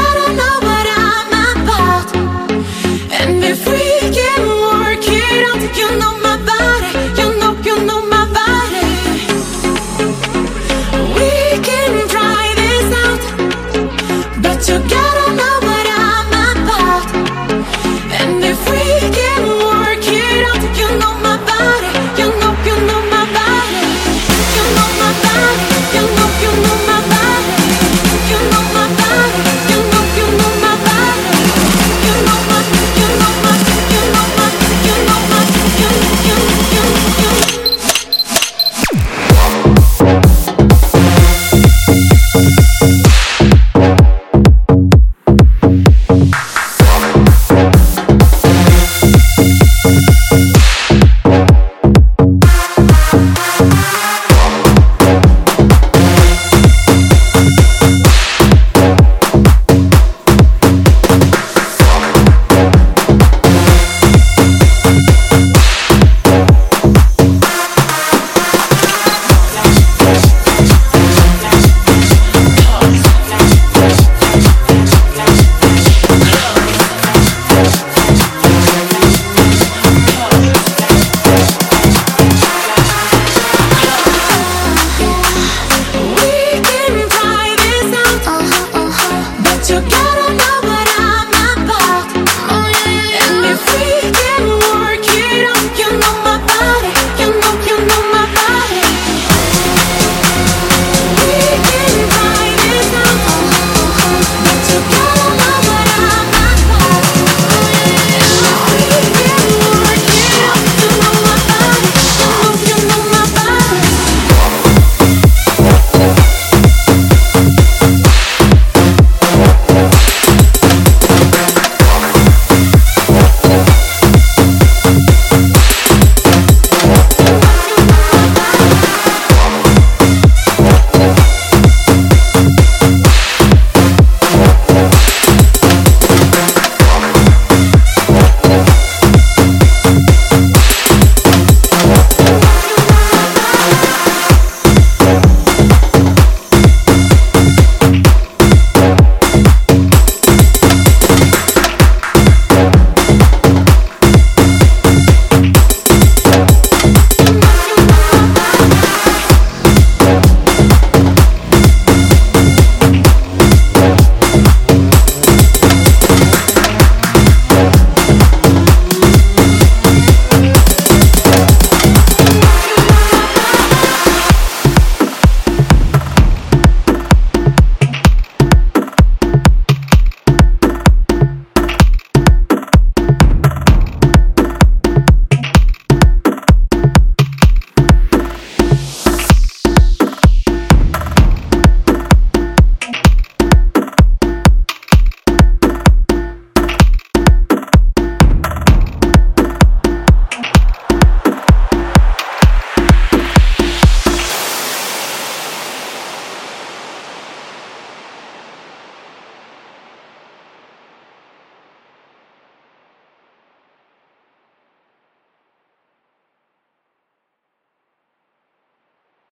I don't know.